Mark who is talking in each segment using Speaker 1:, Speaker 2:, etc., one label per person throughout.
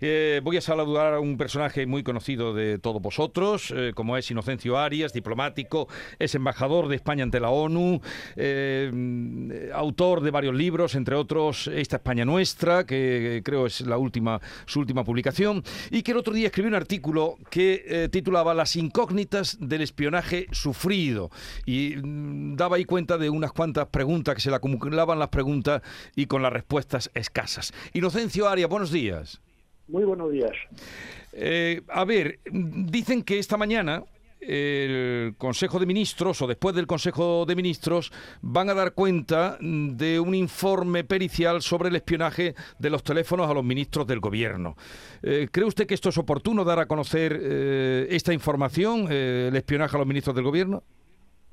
Speaker 1: Eh, voy a saludar a un personaje muy conocido de todos vosotros, eh, como es Inocencio Arias, diplomático, es embajador de España ante la ONU, eh, autor de varios libros, entre otros Esta España Nuestra, que creo es la última, su última publicación, y que el otro día escribió un artículo que titulaba Las incógnitas del espionaje sufrido, y mm, daba ahí cuenta de unas cuantas preguntas que se le acumulaban las preguntas y con las respuestas escasas. Inocencio Arias, buenos días.
Speaker 2: Muy buenos días.
Speaker 1: Eh, a ver, dicen que esta mañana el Consejo de Ministros o después del Consejo de Ministros van a dar cuenta de un informe pericial sobre el espionaje de los teléfonos a los ministros del Gobierno. Eh, ¿Cree usted que esto es oportuno dar a conocer eh, esta información, el espionaje a los ministros del Gobierno?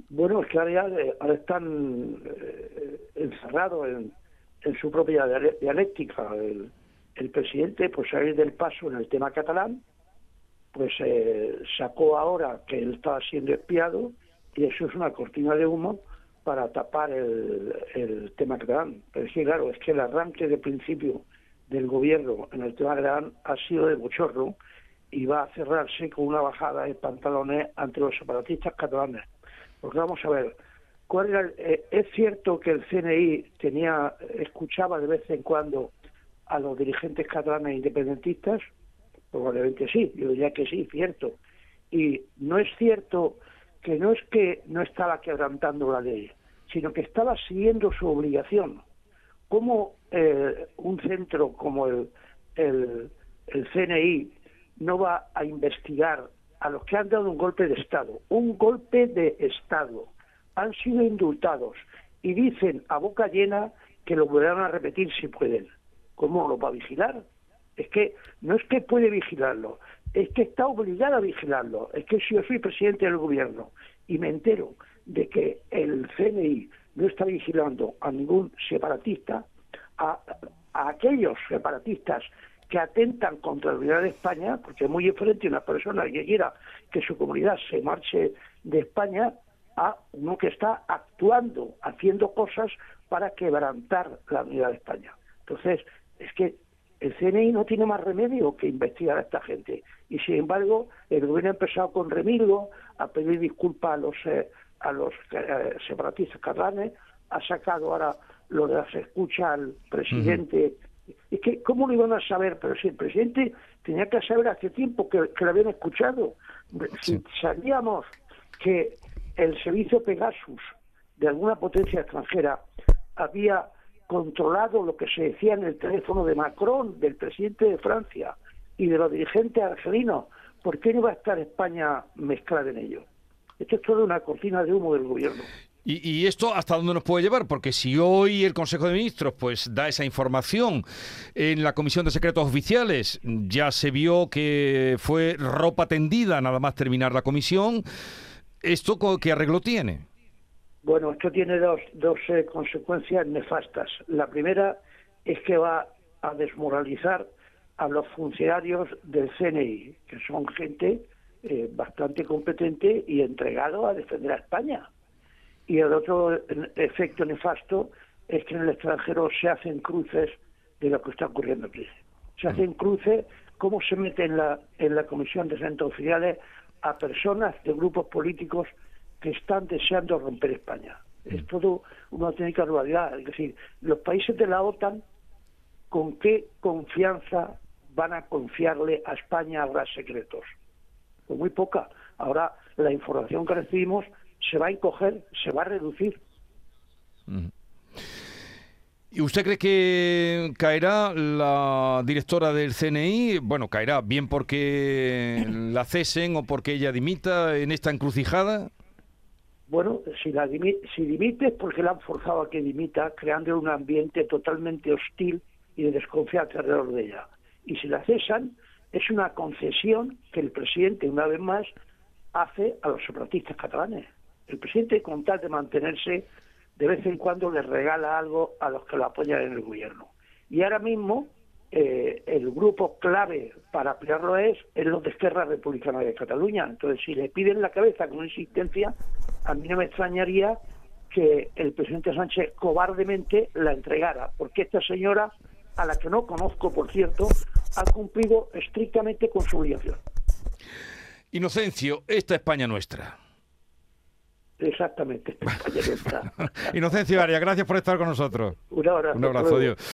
Speaker 2: Bueno, es que ahora, están encerrados en, en su propia dialéctica. El, el presidente, pues salir del paso en el tema catalán, pues eh, sacó ahora que él estaba siendo espiado y eso es una cortina de humo para tapar el, el tema catalán. Pero es que, claro, es que el arranque de principio del gobierno en el tema catalán ha sido de bochorno y va a cerrarse con una bajada de pantalones ante los separatistas catalanes. Porque vamos a ver, ¿cuál era eh, es cierto que el CNI tenía escuchaba de vez en cuando a los dirigentes catalanes independentistas? Probablemente sí, yo diría que sí, cierto. Y no es cierto que no es que no estaba quebrantando la ley, sino que estaba siguiendo su obligación. ¿Cómo eh, un centro como el, el, el CNI no va a investigar a los que han dado un golpe de Estado? Un golpe de Estado. Han sido indultados y dicen a boca llena que lo volverán a repetir si pueden. ¿Cómo lo va a vigilar? Es que no es que puede vigilarlo, es que está obligado a vigilarlo. Es que si yo soy presidente del gobierno y me entero de que el CNI no está vigilando a ningún separatista, a, aquellos separatistas que atentan contra la unidad de España, porque es muy diferente una persona que quiera que su comunidad se marche de España a uno que está actuando, haciendo cosas para quebrantar la unidad de España. Entonces, es que el CNI no tiene más remedio que investigar a esta gente. Y sin embargo, el gobierno ha empezado con remilgo a pedir disculpas a los, eh, a los eh, separatistas catalanes, ha sacado ahora lo de las escuchas al presidente. Es que, ¿cómo lo iban a saber? Pero si el presidente tenía que saber hace tiempo que, que lo habían escuchado. Si sabíamos que el servicio Pegasus de alguna potencia extranjera había controlado lo que se decía en el teléfono de Macron, del presidente de Francia y de los dirigentes argelinos. ¿Por qué no va a estar España mezclada en ello? Esto es toda una cortina de humo del gobierno.
Speaker 1: ¿Y, esto hasta dónde nos puede llevar? Porque si hoy el Consejo de Ministros pues da esa información en la Comisión de Secretos Oficiales, ya se vio que fue ropa tendida nada más terminar la comisión, ¿esto qué arreglo tiene?
Speaker 2: Bueno, esto tiene dos, dos eh, consecuencias nefastas. La primera es que va a desmoralizar a los funcionarios del CNI, que son gente eh, bastante competente y entregado a defender a España. Y el otro efecto nefasto es que en el extranjero se hacen cruces de lo que está ocurriendo aquí. Se mm. hacen cruces, cómo se mete en la, en la Comisión de Centros Oficiales a personas de grupos políticos que están deseando romper España. Mm. Es todo una auténtica realidad. Es decir, los países de la OTAN, ¿con qué confianza van a confiarle a España ahora secretos? Pues muy poca. Ahora la información que recibimos se va a encoger, se va a reducir.
Speaker 1: Mm. ¿Y usted cree que caerá la directora del CNI? Bueno, caerá bien porque la cesen o porque ella dimita en esta encrucijada.
Speaker 2: Bueno, si, la si dimite es porque la han forzado a que dimita, creando un ambiente totalmente hostil y de desconfianza alrededor de ella. Y si la cesan, es una concesión que el presidente, una vez más, hace a los separatistas catalanes. El presidente, con tal de mantenerse, de vez en cuando le regala algo a los que lo apoyan en el gobierno. Y ahora mismo, eh, el grupo clave para apoyarlo es, es los de Esquerra Republicana de Cataluña. Entonces, si le piden la cabeza con insistencia, a mí no me extrañaría que el presidente Sánchez cobardemente la entregara, porque esta señora, a la que no conozco, por cierto, ha cumplido estrictamente con su obligación.
Speaker 1: Inocencio, esta España nuestra.
Speaker 2: Exactamente, esta España nuestra.
Speaker 1: Inocencio Arias, gracias por estar con nosotros.
Speaker 2: Un abrazo.
Speaker 1: Un abrazo, Dios.